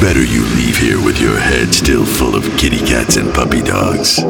Better you leave here with your head still full of kitty cats and puppy dogs.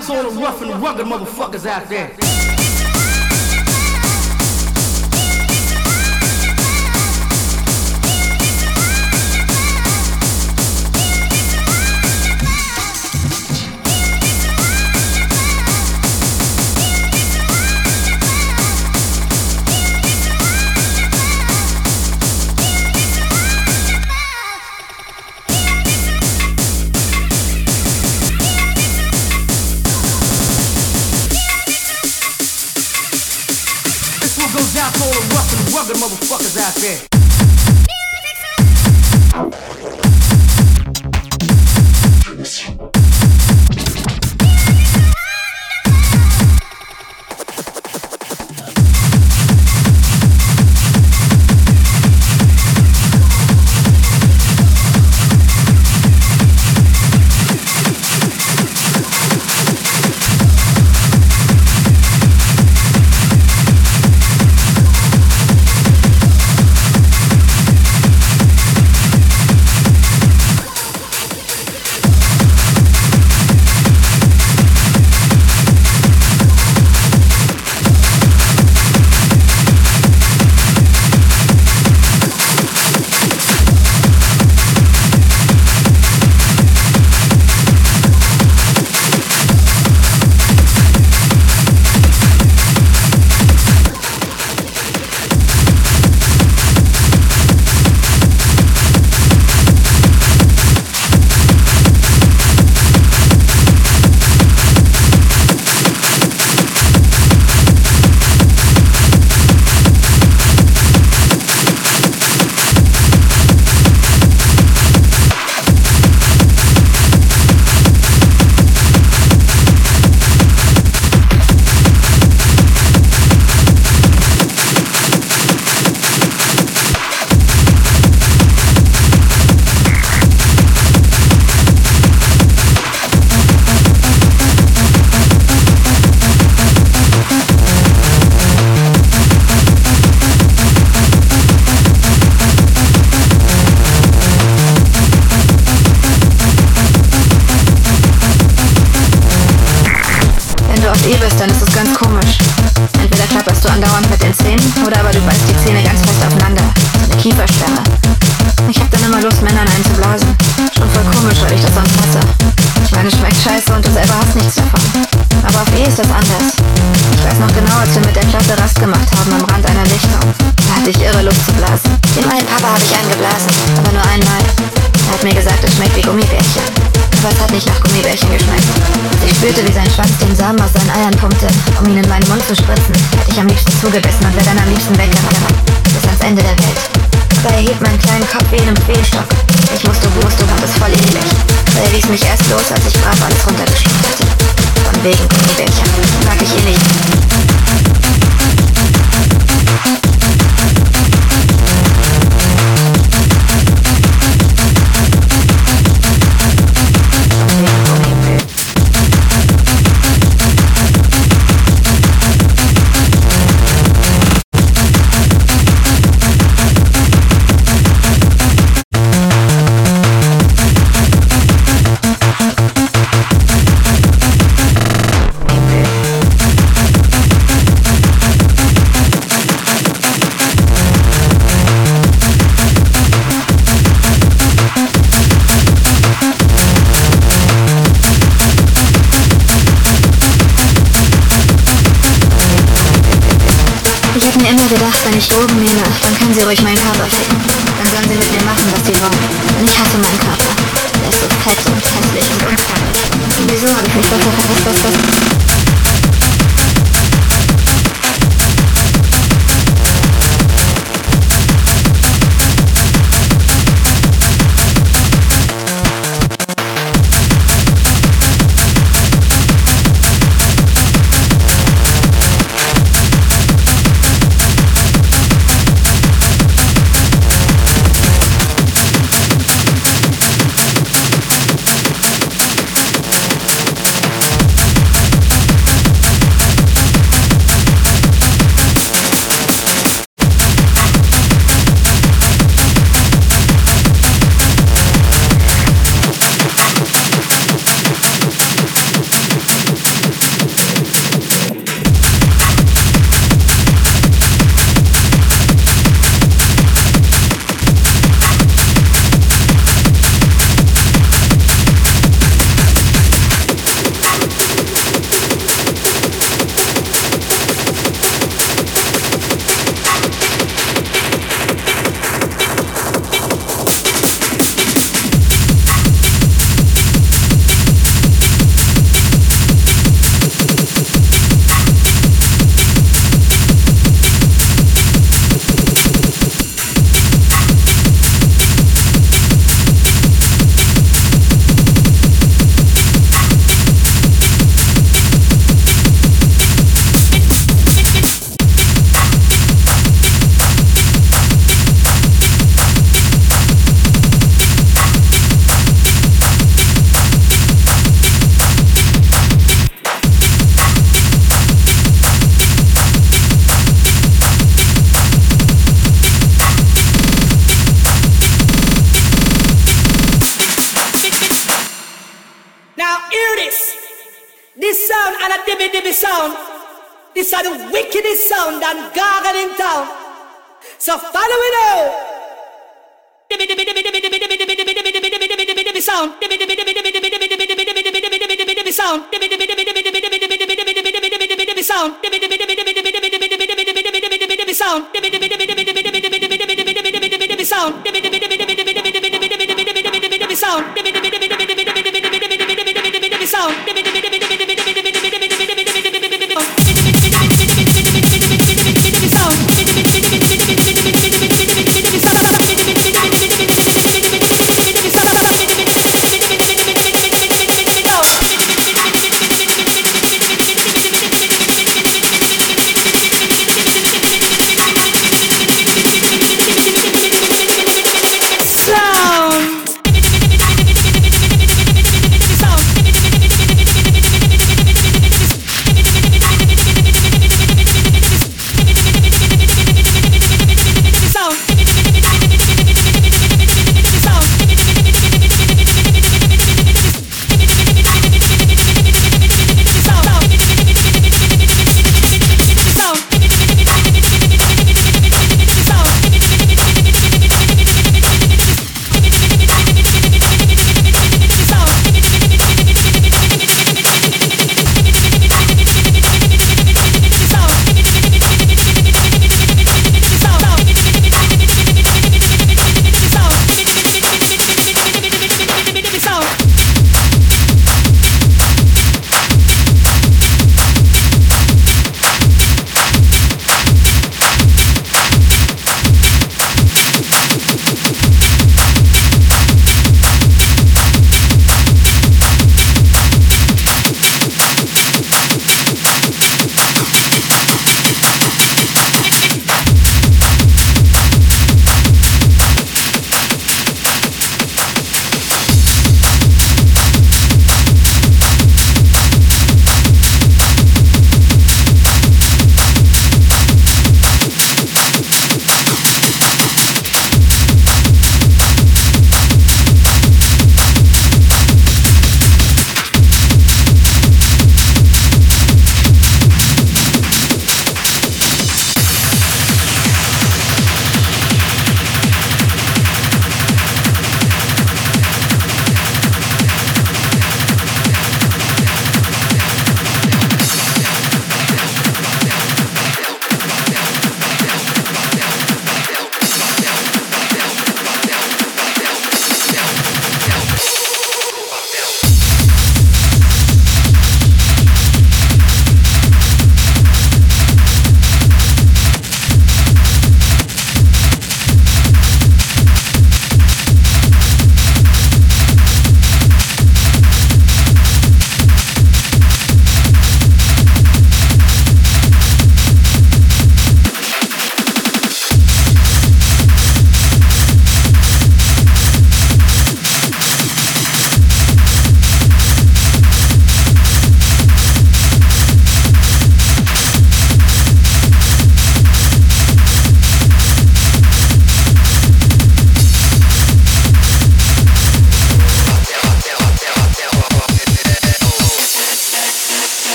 To all the rough and rugged motherfuckers out there. Motherfuckers out there.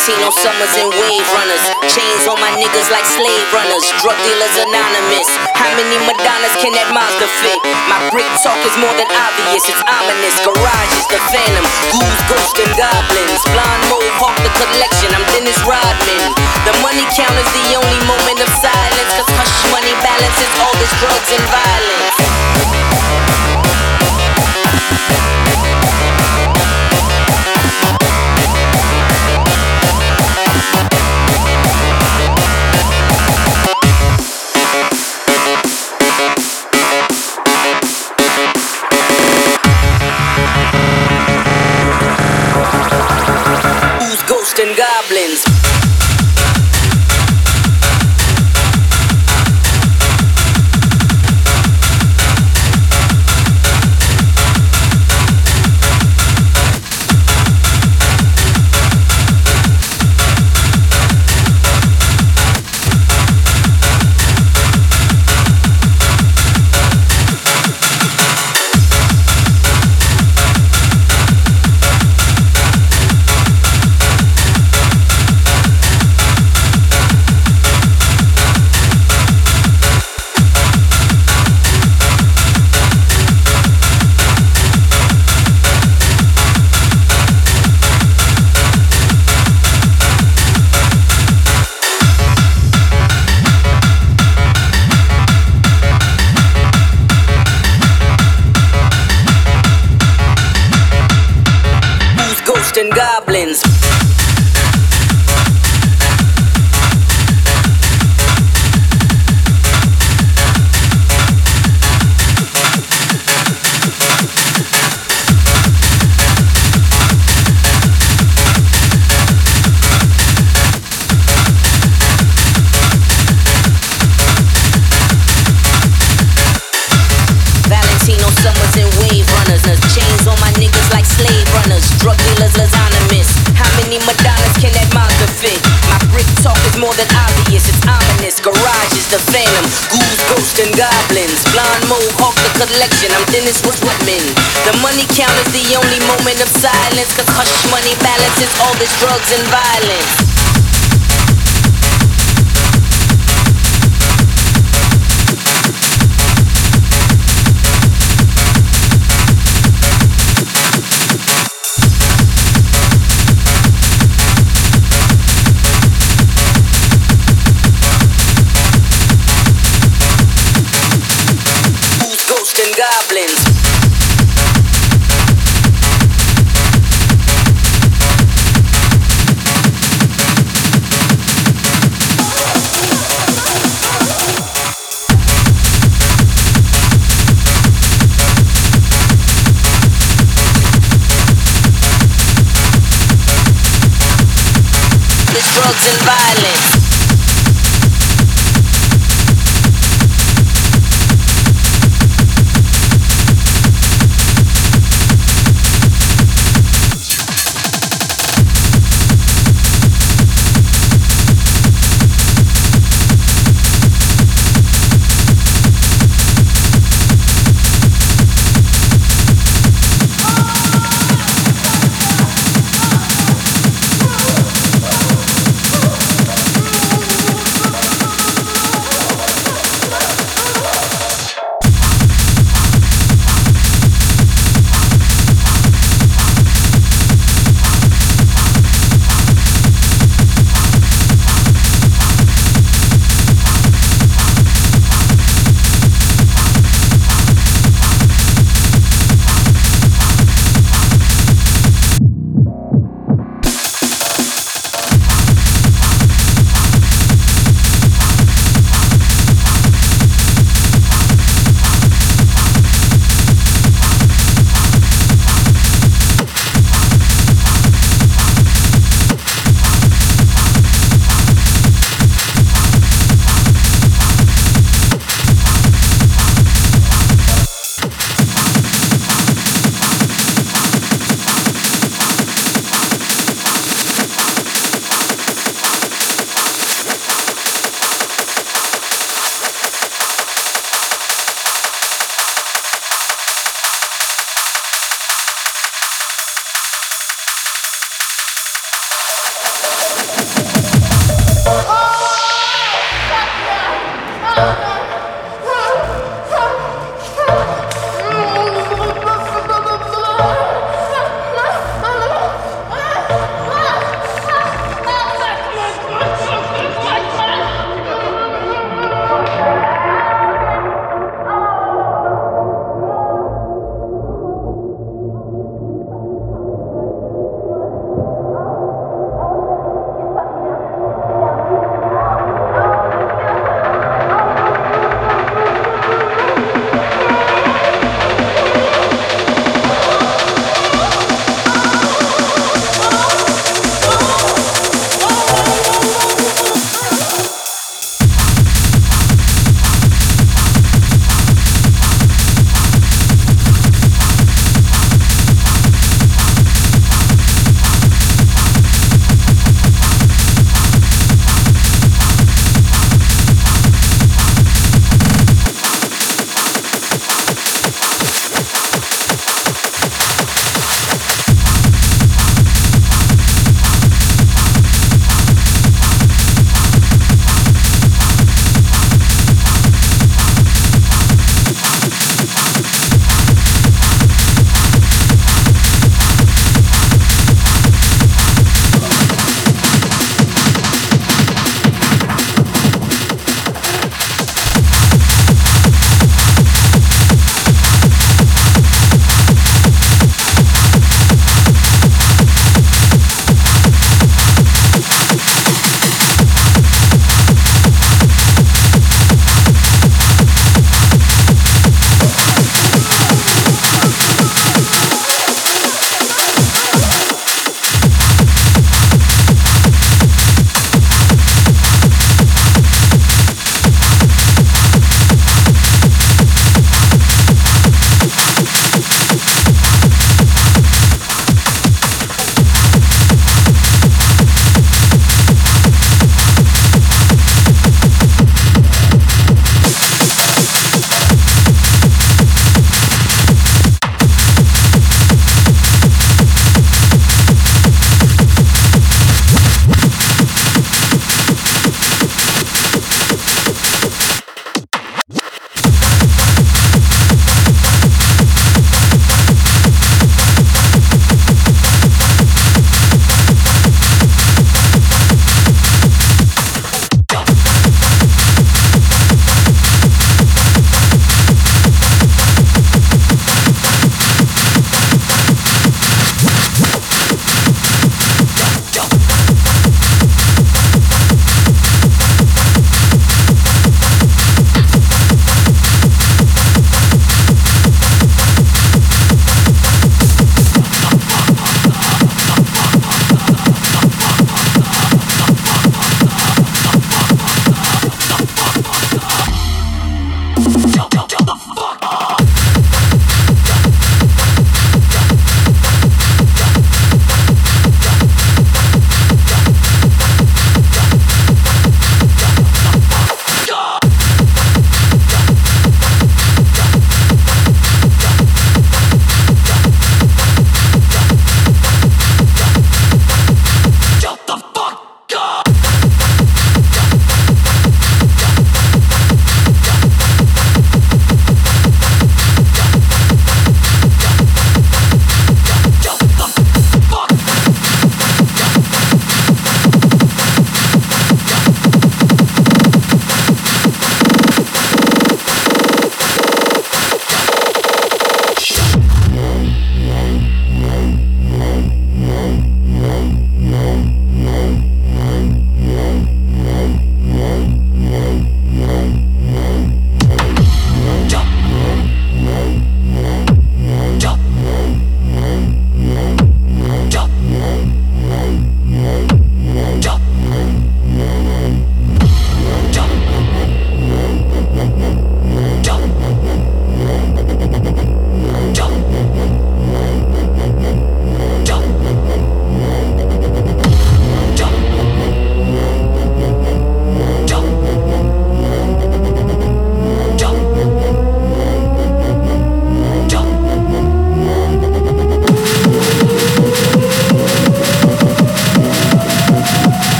Valentino summers and wave runners. Chains on my niggas like slave runners. Drug dealers anonymous. How many Madonnas can that Mazda fit? My brick talk is more than obvious, it's ominous. Garage is the phantom. Ghouls, ghosts, and goblins. Blonde hawk the collection. I'm Dennis Rodman. The money count is the only moment of silence. Cause hush money balances all this drugs and violence.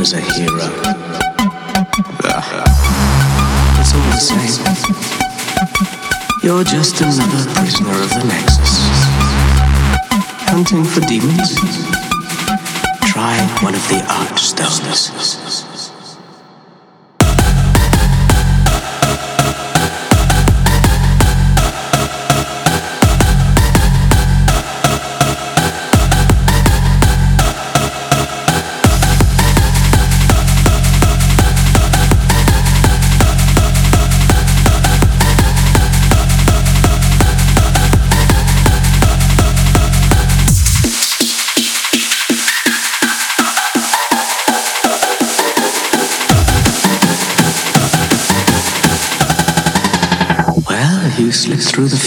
As a hero? It's all the same. You're just another prisoner of the Nexus. Hunting for demons? Try one of the Archstones.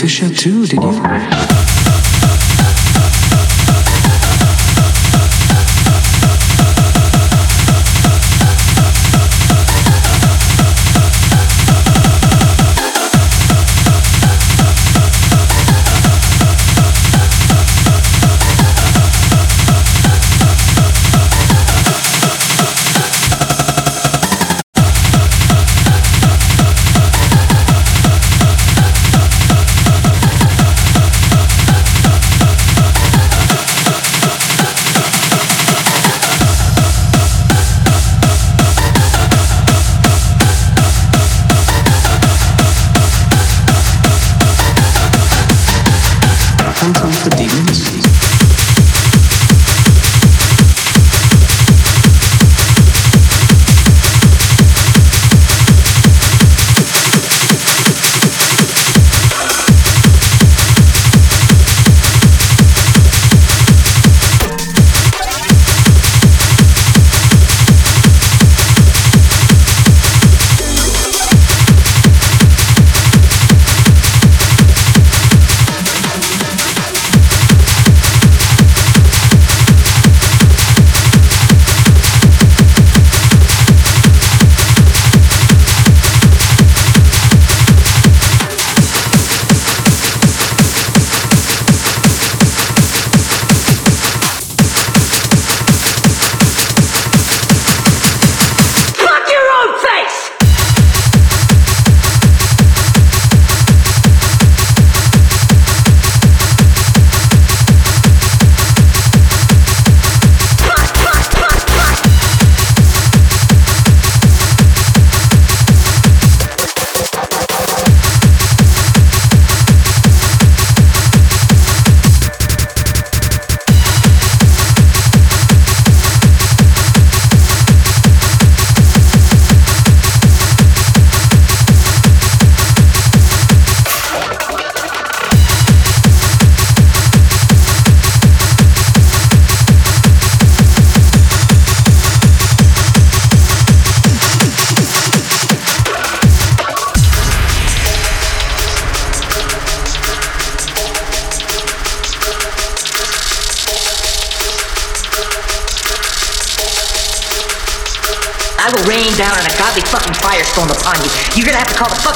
Fissure too, did you?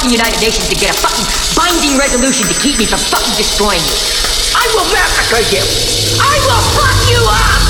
Fucking United Nations to get a fucking binding resolution to keep me from fucking destroying you. I will massacre you. I will fuck you up.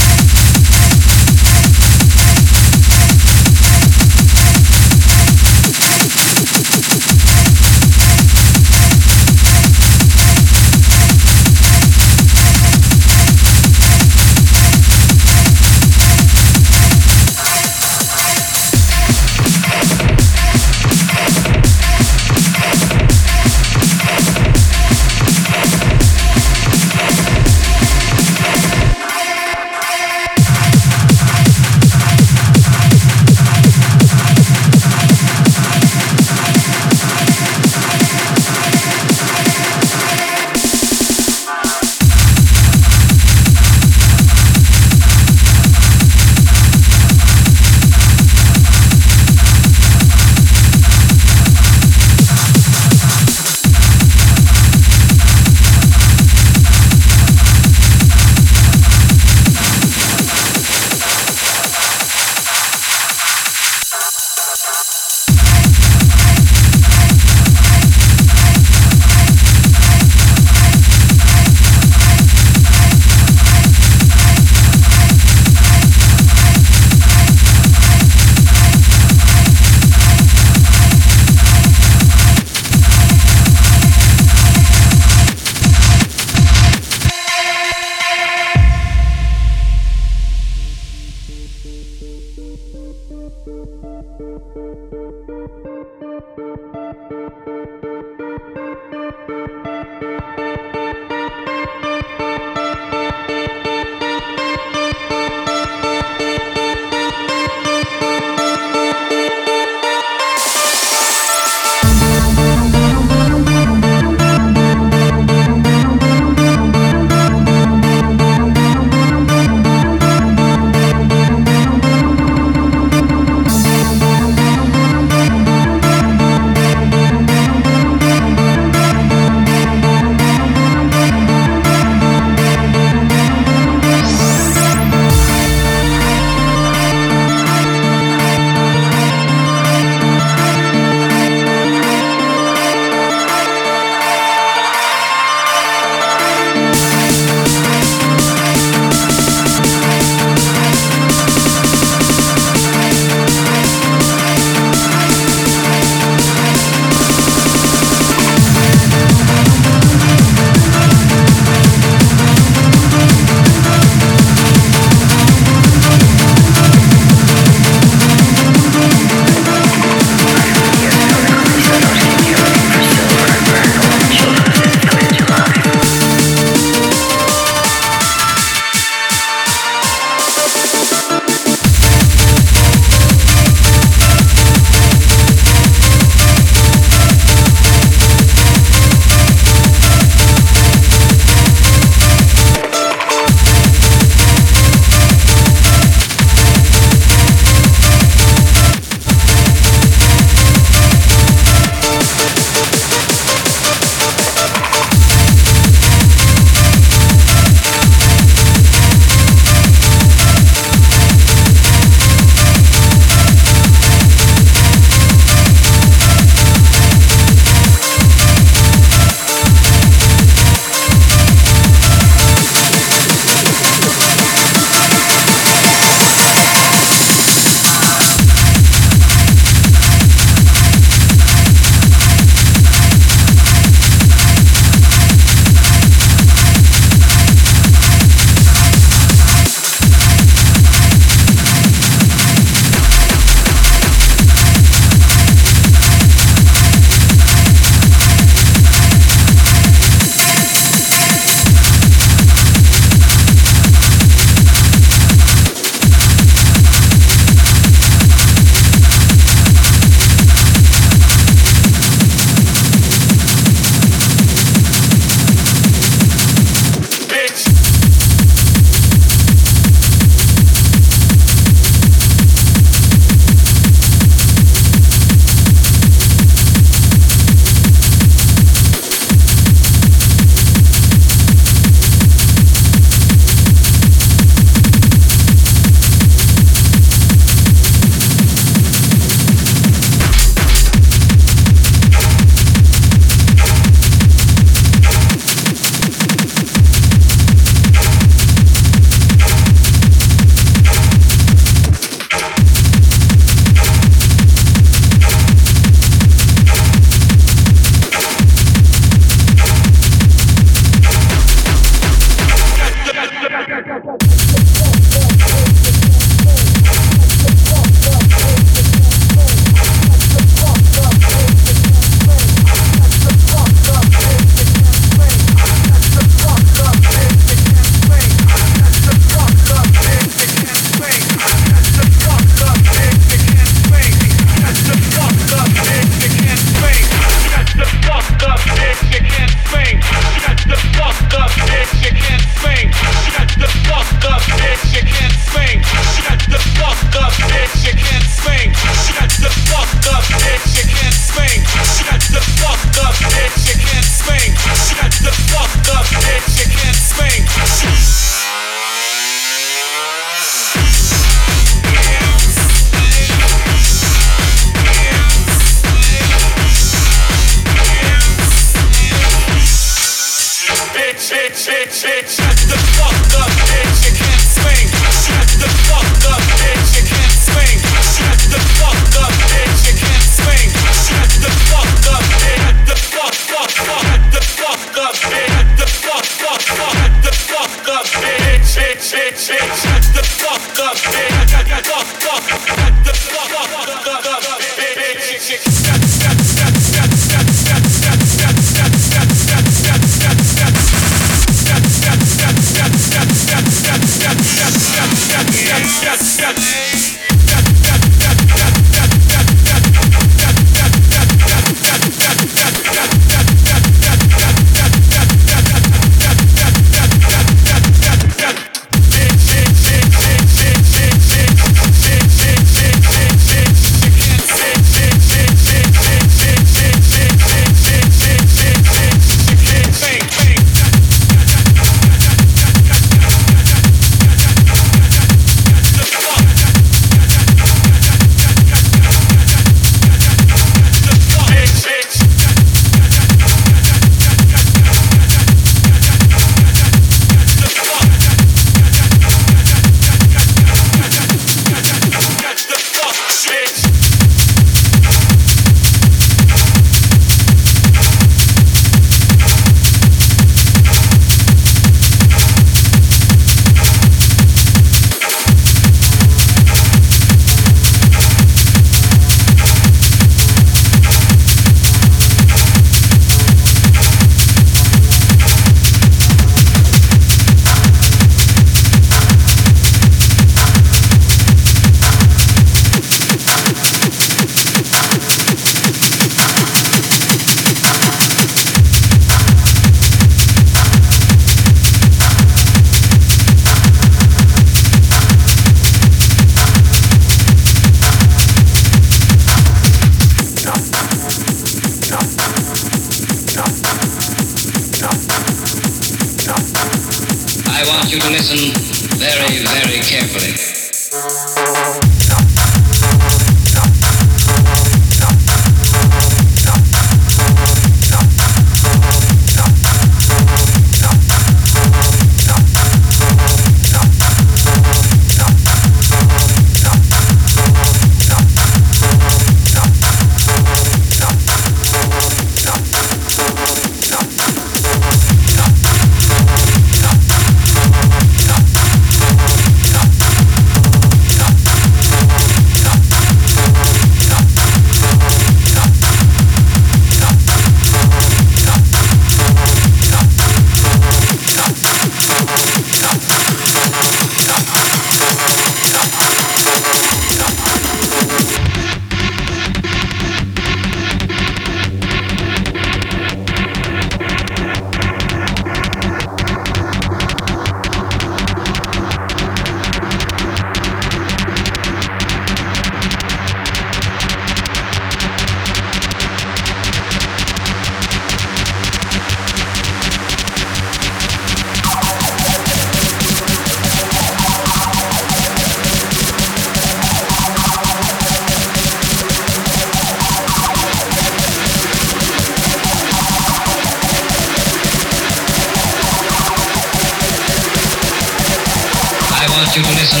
you listen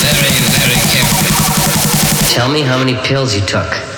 very, very carefully. Tell me how many pills you took.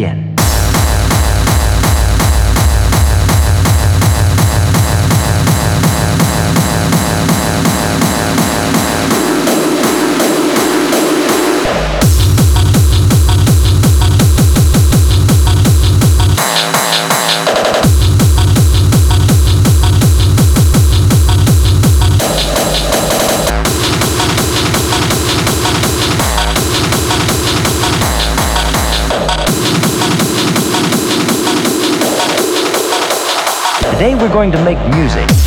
Let's Today we're going to make music.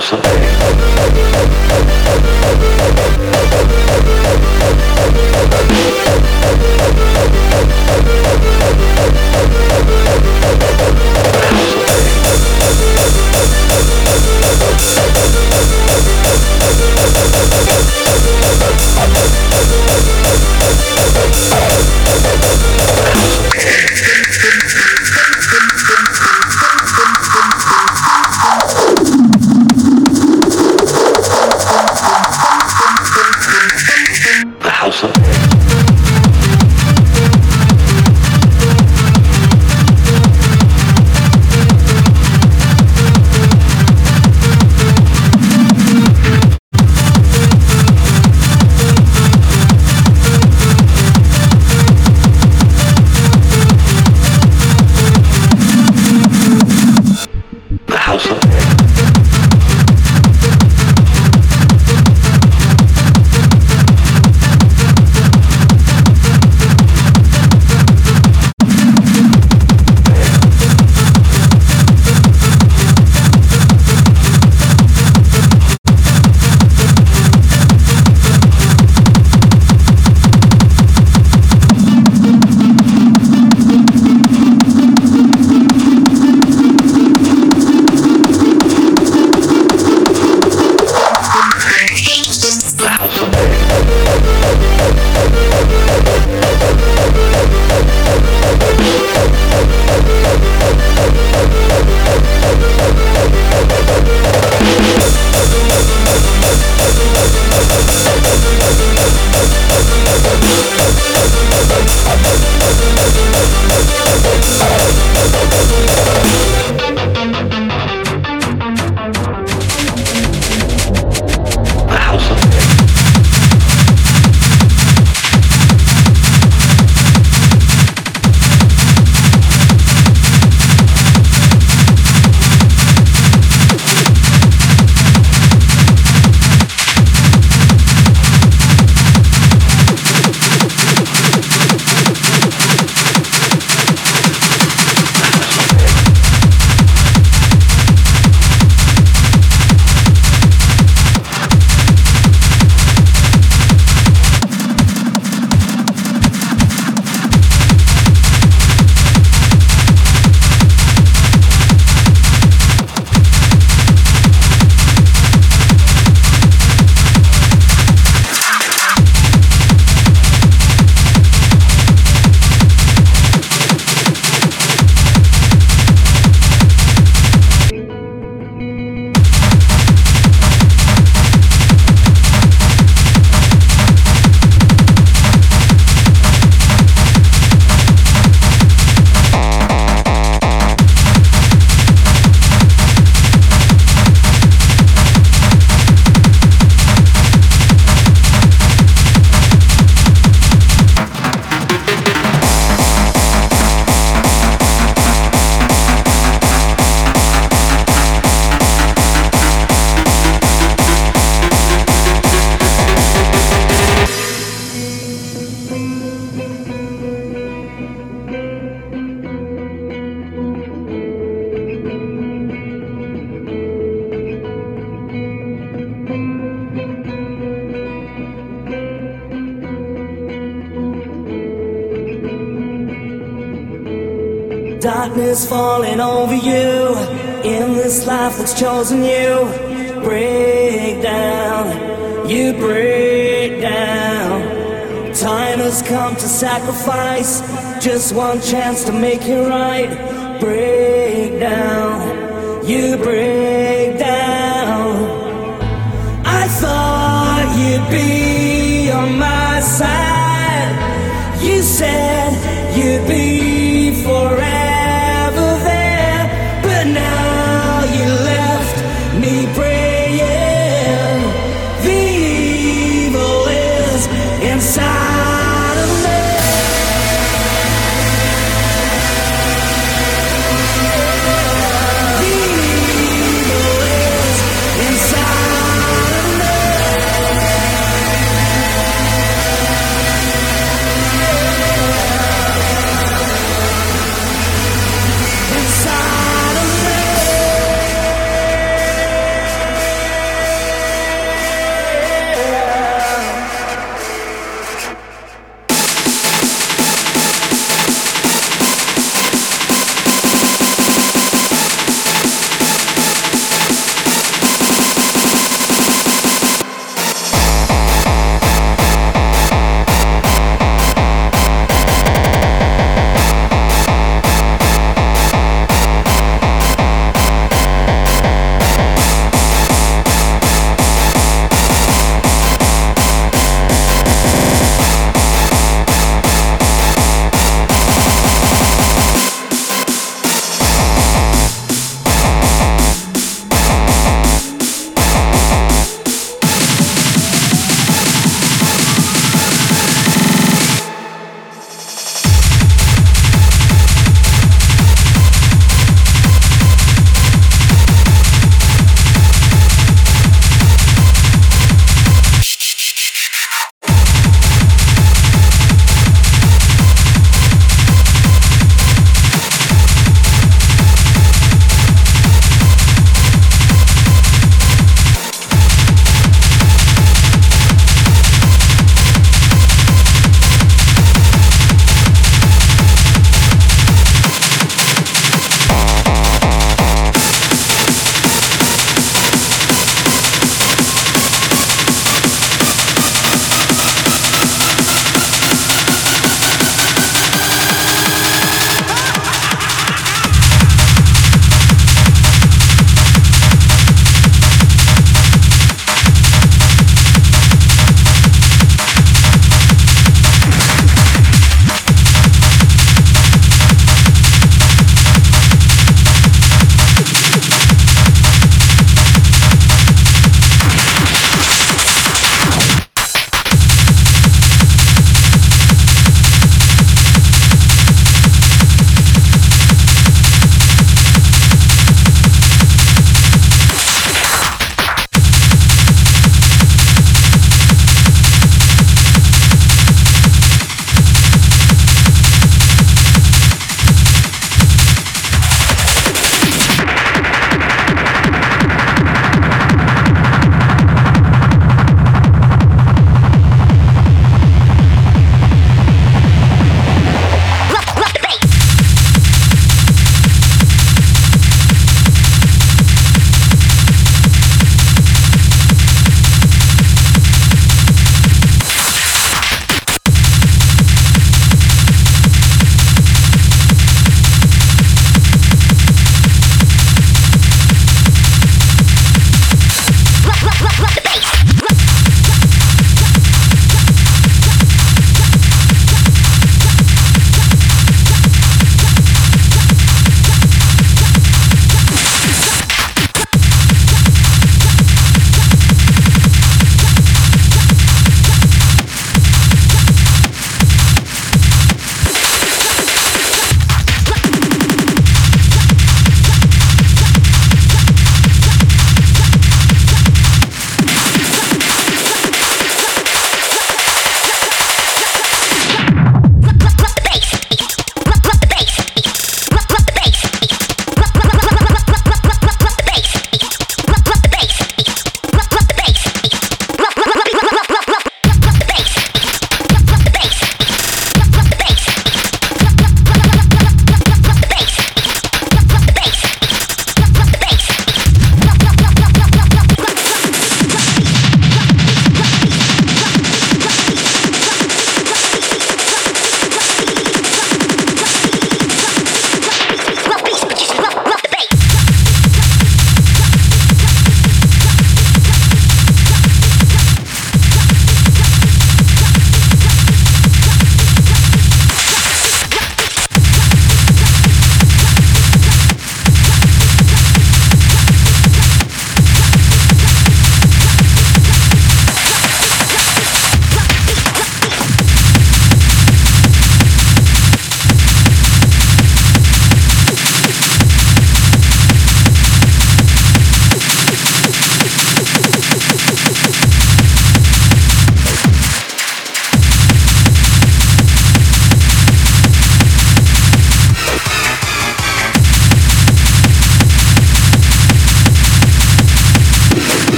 salsa.